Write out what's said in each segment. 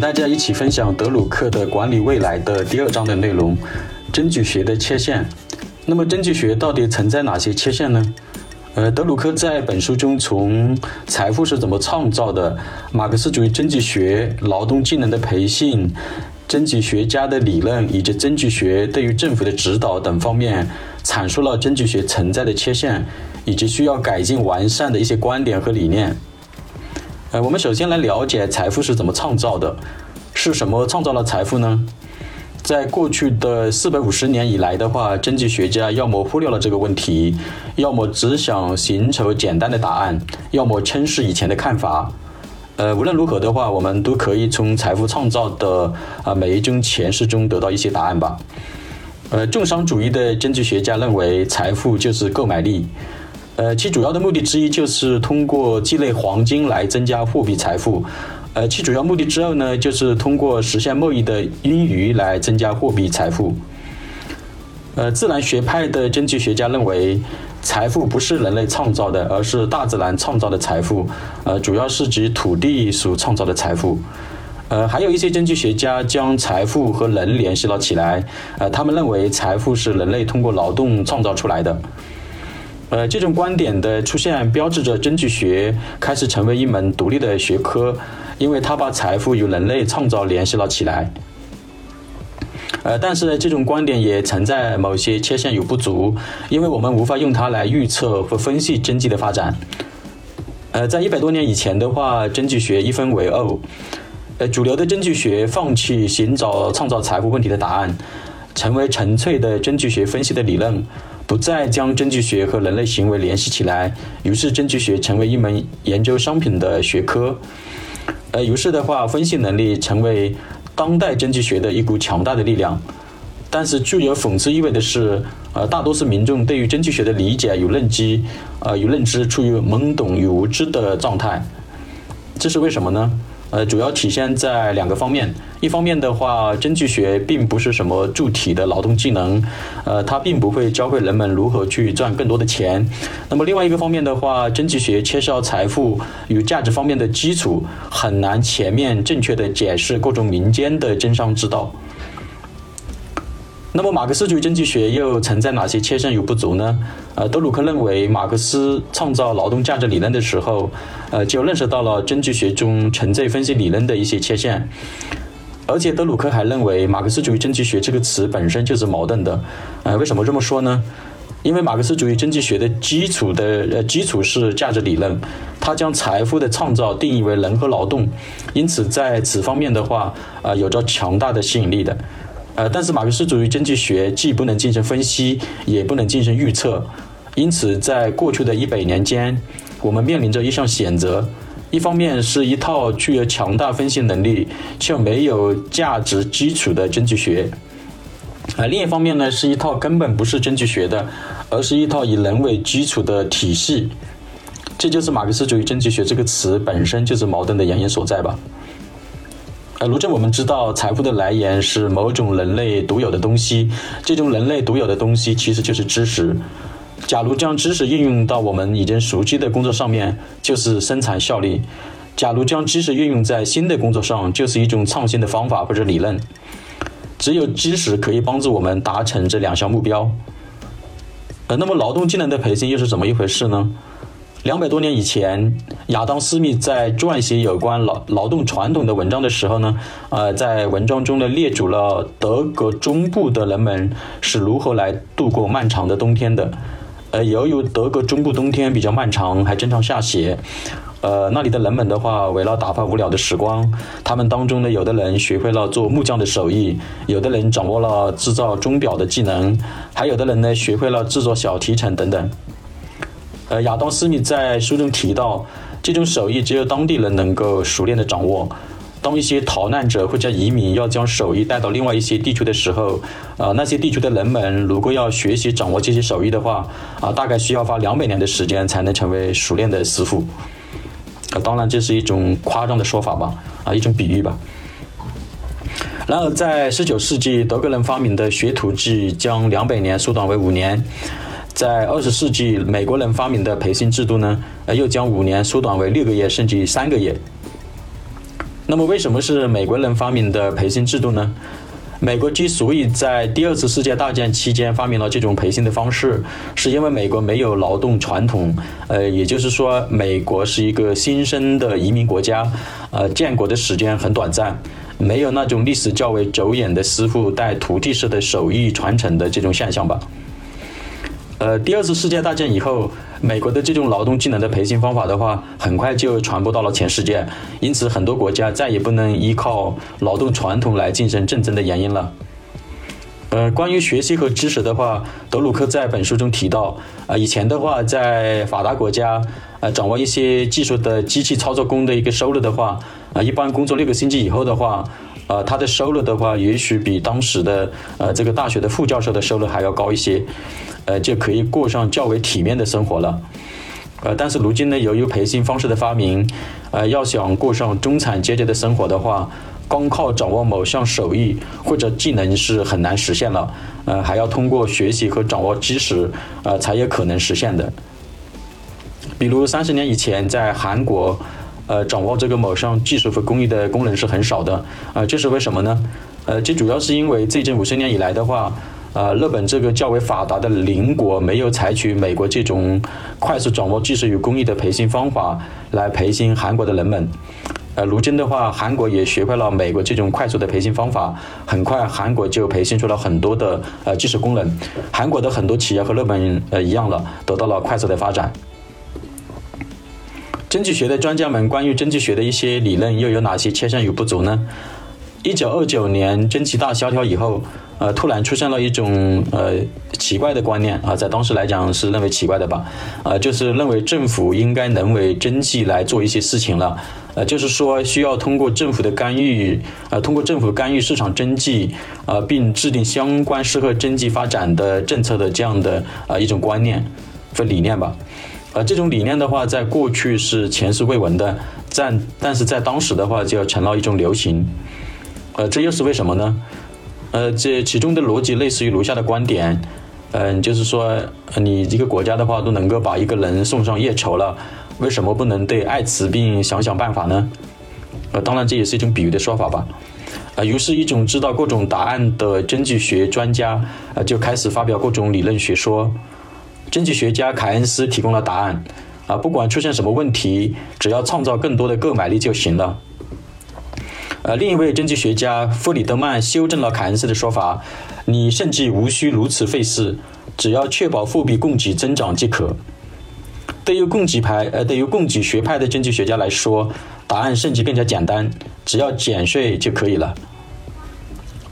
大家一起分享德鲁克的《管理未来》的第二章的内容：经济学的切线。那么，经济学到底存在哪些切线呢？呃，德鲁克在本书中从财富是怎么创造的、马克思主义经济学、劳动技能的培训、经济学家的理论以及经济学对于政府的指导等方面，阐述了经济学存在的缺陷以及需要改进完善的一些观点和理念。呃，我们首先来了解财富是怎么创造的，是什么创造了财富呢？在过去的四百五十年以来的话，经济学家要么忽略了这个问题，要么只想寻求简单的答案，要么轻视以前的看法。呃，无论如何的话，我们都可以从财富创造的啊每一种诠释中得到一些答案吧。呃，重商主义的经济学家认为，财富就是购买力。呃，其主要的目的之一就是通过积累黄金来增加货币财富。呃，其主要目的之二呢，就是通过实现贸易的盈余来增加货币财富。呃，自然学派的经济学家认为，财富不是人类创造的，而是大自然创造的财富。呃，主要是指土地所创造的财富。呃，还有一些经济学家将财富和人联系了起来。呃，他们认为财富是人类通过劳动创造出来的。呃，这种观点的出现标志着经济学开始成为一门独立的学科，因为它把财富与人类创造联系了起来。呃，但是这种观点也存在某些缺陷与不足，因为我们无法用它来预测和分析经济的发展。呃，在一百多年以前的话，经济学一分为二，呃，主流的经济学放弃寻找创造财富问题的答案，成为纯粹的经济学分析的理论。不再将经济学和人类行为联系起来，于是经济学成为一门研究商品的学科。呃，于是的话，分析能力成为当代经济学的一股强大的力量。但是具有讽刺意味的是，呃，大多数民众对于经济学的理解与认知，呃，与认知处于懵懂与无知的状态。这是为什么呢？呃，主要体现在两个方面。一方面的话，经济学并不是什么具体的劳动技能，呃，它并不会教会人们如何去赚更多的钱。那么另外一个方面的话，经济学缺少财富与价值方面的基础，很难全面正确的解释各种民间的经商之道。那么，马克思主义经济学又存在哪些缺陷与不足呢？呃，德鲁克认为，马克思创造劳动价值理论的时候，呃，就认识到了经济学中纯粹分析理论的一些缺陷。而且，德鲁克还认为，马克思主义经济学这个词本身就是矛盾的。呃，为什么这么说呢？因为马克思主义经济学的基础的呃基础是价值理论，它将财富的创造定义为人和劳动，因此在此方面的话，呃，有着强大的吸引力的。呃，但是马克思主义经济学既不能进行分析，也不能进行预测，因此在过去的一百年间，我们面临着一项选择：一方面是一套具有强大分析能力却没有价值基础的经济学；啊，另一方面呢，是一套根本不是经济学的，而是一套以人为基础的体系。这就是马克思主义经济学这个词本身就是矛盾的原因所在吧。呃，如今我们知道，财富的来源是某种人类独有的东西。这种人类独有的东西其实就是知识。假如将知识应用到我们已经熟悉的工作上面，就是生产效率；假如将知识运用在新的工作上，就是一种创新的方法或者理论。只有知识可以帮助我们达成这两项目标。呃，那么劳动技能的培训又是怎么一回事呢？两百多年以前，亚当·斯密在撰写有关劳劳动传统的文章的时候呢，呃，在文章中呢列举了德国中部的人们是如何来度过漫长的冬天的。呃，由于德国中部冬天比较漫长，还经常下雪，呃，那里的人们的话，为了打发无聊的时光，他们当中呢，有的人学会了做木匠的手艺，有的人掌握了制造钟表的技能，还有的人呢，学会了制作小提琴等等。呃，亚当·斯密在书中提到，这种手艺只有当地人能够熟练的掌握。当一些逃难者或者移民要将手艺带到另外一些地区的时候，呃，那些地区的人们如果要学习掌握这些手艺的话，啊，大概需要花两百年的时间才能成为熟练的师傅。啊，当然这是一种夸张的说法吧，啊，一种比喻吧。然而，在十九世纪，德国人发明的学徒制将两百年缩短为五年。在二十世纪，美国人发明的培训制度呢，呃，又将五年缩短为六个月甚至三个月。那么，为什么是美国人发明的培训制度呢？美国之所以在第二次世界大战期间发明了这种培训的方式，是因为美国没有劳动传统，呃，也就是说，美国是一个新生的移民国家，呃，建国的时间很短暂，没有那种历史较为久远的师傅带徒弟式的手艺传承的这种现象吧。呃，第二次世界大战以后，美国的这种劳动技能的培训方法的话，很快就传播到了全世界，因此很多国家再也不能依靠劳动传统来晋升竞争的原因了。呃，关于学习和知识的话，德鲁克在本书中提到，啊，以前的话，在发达国家，呃，掌握一些技术的机器操作工的一个收入的话，啊，一般工作六个星期以后的话，呃，他的收入的话，也许比当时的呃这个大学的副教授的收入还要高一些。呃，就可以过上较为体面的生活了。呃，但是如今呢，由于培训方式的发明，呃，要想过上中产阶级的生活的话，光靠掌握某项手艺或者技能是很难实现了。呃，还要通过学习和掌握知识，呃，才有可能实现的。比如三十年以前，在韩国，呃，掌握这个某项技术和工艺的工人是很少的。呃，这是为什么呢？呃，这主要是因为最近五十年以来的话。呃，日本这个较为发达的邻国没有采取美国这种快速掌握技术与工艺的培训方法来培训韩国的人们。呃，如今的话，韩国也学会了美国这种快速的培训方法，很快韩国就培训出了很多的呃技术工人。韩国的很多企业和日本呃一样了，得到了快速的发展。经济学的专家们关于经济学的一些理论又有哪些缺陷与不足呢？一九二九年经济大萧条以后。呃，突然出现了一种呃奇怪的观念啊，在当时来讲是认为奇怪的吧，呃，就是认为政府应该能为经济来做一些事情了，呃，就是说需要通过政府的干预，呃，通过政府干预市场经济，呃，并制定相关适合经济发展的政策的这样的啊一种观念和理念吧，呃，这种理念的话，在过去是前所未闻的，在但是在当时的话就成了一种流行，呃，这又是为什么呢？呃，这其中的逻辑类似于如下的观点，嗯，就是说，你一个国家的话都能够把一个人送上月球了，为什么不能对艾滋病想想办法呢？呃，当然这也是一种比喻的说法吧。呃，于是，一种知道各种答案的经济学专家，呃，就开始发表各种理论学说。经济学家凯恩斯提供了答案，啊，不管出现什么问题，只要创造更多的购买力就行了。呃，另一位经济学家弗里德曼修正了凯恩斯的说法：“你甚至无需如此费事，只要确保货币供给增长即可。”对于供给派，呃，对于供给学派的经济学家来说，答案甚至更加简单，只要减税就可以了。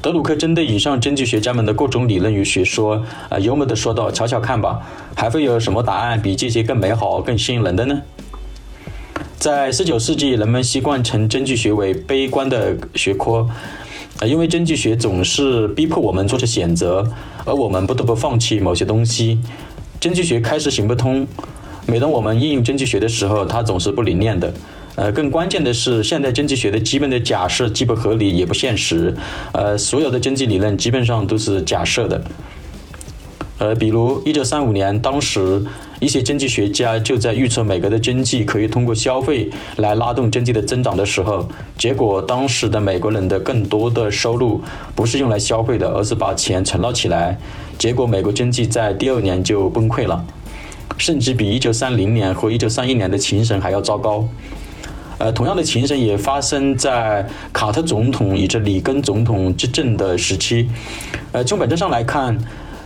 德鲁克针对以上经济学家们的各种理论与学说，啊，幽默地说道：“瞧瞧看吧，还会有什么答案比这些更美好、更吸引人的呢？”在十九世纪，人们习惯称经济学为悲观的学科，啊，因为经济学总是逼迫我们做出选择，而我们不得不放弃某些东西。经济学开始行不通。每当我们应用经济学的时候，它总是不灵验的。呃，更关键的是，现代经济学的基本的假设既不合理也不现实。呃，所有的经济理论基本上都是假设的。呃，比如一九三五年，当时。一些经济学家就在预测美国的经济可以通过消费来拉动经济的增长的时候，结果当时的美国人的更多的收入不是用来消费的，而是把钱存了起来。结果美国经济在第二年就崩溃了，甚至比1930年和1931年的情形还要糟糕。呃，同样的情形也发生在卡特总统以及里根总统执政的时期。呃，从本质上来看。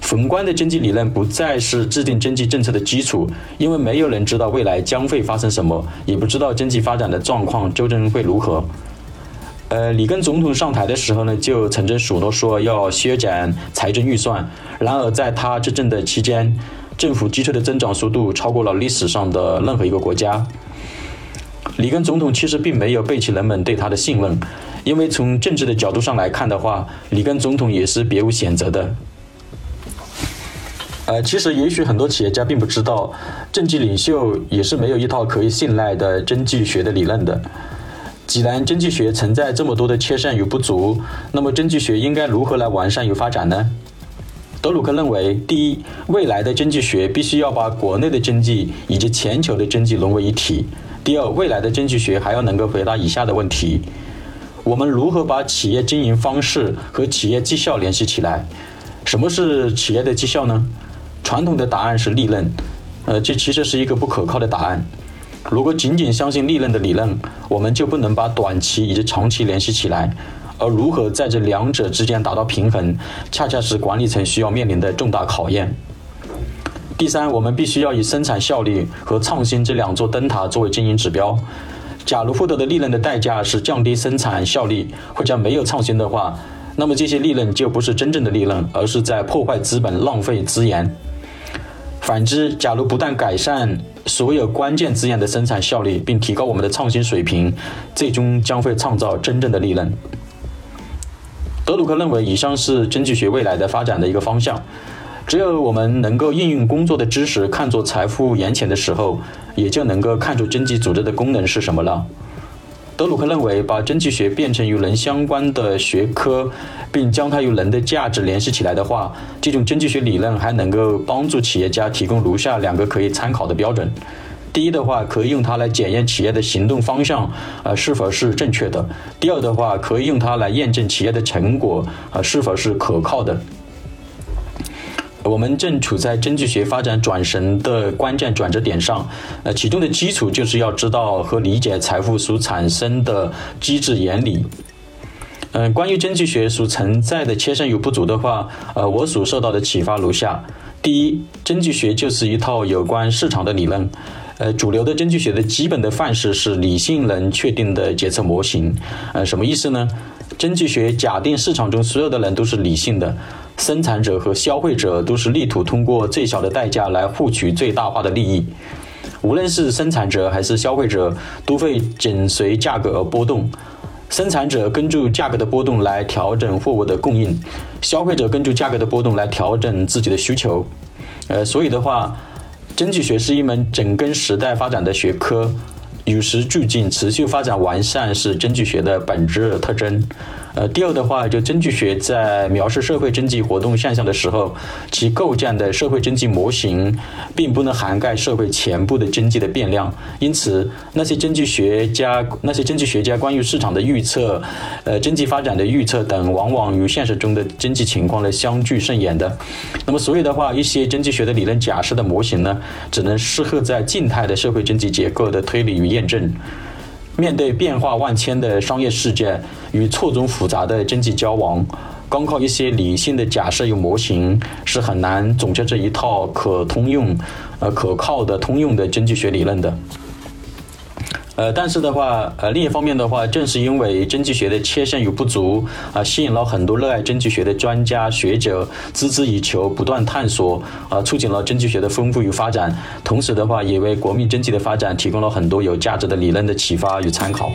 宏观的经济理论不再是制定经济政策的基础，因为没有人知道未来将会发生什么，也不知道经济发展的状况究竟会如何。呃，里根总统上台的时候呢，就曾经许诺说要削减财政预算，然而在他执政的期间，政府支出的增长速度超过了历史上的任何一个国家。里根总统其实并没有背弃人们对他的信任，因为从政治的角度上来看的话，里根总统也是别无选择的。呃，其实也许很多企业家并不知道，政治领袖也是没有一套可以信赖的经济学的理论的。既然经济学存在这么多的缺陷与不足，那么经济学应该如何来完善与发展呢？德鲁克认为，第一，未来的经济学必须要把国内的经济以及全球的经济融为一体；第二，未来的经济学还要能够回答以下的问题：我们如何把企业经营方式和企业绩效联系起来？什么是企业的绩效呢？传统的答案是利润，呃，这其实是一个不可靠的答案。如果仅仅相信利润的理论，我们就不能把短期以及长期联系起来。而如何在这两者之间达到平衡，恰恰是管理层需要面临的重大考验。第三，我们必须要以生产效率和创新这两座灯塔作为经营指标。假如获得的利润的代价是降低生产效率或者没有创新的话，那么这些利润就不是真正的利润，而是在破坏资本、浪费资源。反之，假如不但改善所有关键资源的生产效率，并提高我们的创新水平，最终将会创造真正的利润。德鲁克认为，以上是经济学未来的发展的一个方向。只有我们能够应用工作的知识看作财富眼前的时候，也就能够看出经济组织的功能是什么了。德鲁克认为，把经济学变成与人相关的学科，并将它与人的价值联系起来的话，这种经济学理论还能够帮助企业家提供如下两个可以参考的标准：第一的话，可以用它来检验企业的行动方向，呃，是否是正确的；第二的话，可以用它来验证企业的成果，呃，是否是可靠的。我们正处在经济学发展转型的关键转折点上，呃，其中的基础就是要知道和理解财富所产生的机制原理。嗯，关于经济学所存在的缺陷与不足的话，呃，我所受到的启发如下：第一，经济学就是一套有关市场的理论。呃，主流的经济学的基本的范式是理性能确定的决策模型。呃，什么意思呢？经济学假定市场中所有的人都是理性的。生产者和消费者都是力图通过最小的代价来获取最大化的利益。无论是生产者还是消费者，都会紧随价格而波动。生产者根据价格的波动来调整货物的供应，消费者根据价格的波动来调整自己的需求。呃，所以的话，经济学是一门紧跟时代发展的学科，与时俱进、持续发展完善是经济学的本质特征。呃，第二的话，就经济学在描述社会经济活动现象的时候，其构建的社会经济模型并不能涵盖社会全部的经济的变量，因此那些经济学家、那些经济学家关于市场的预测、呃经济发展的预测等，往往与现实中的经济情况呢相距甚远的。那么，所以的话，一些经济学的理论假设的模型呢，只能适合在静态的社会经济结构的推理与验证。面对变化万千的商业世界与错综复杂的经济交往，光靠一些理性的假设与模型是很难总结这一套可通用、呃可靠的通用的经济学理论的。呃，但是的话，呃，另一方面的话，正是因为经济学的缺陷与不足啊，吸引了很多热爱经济学的专家学者孜孜以求，不断探索啊，促进了经济学的丰富与发展。同时的话，也为国民经济的发展提供了很多有价值的理论的启发与参考。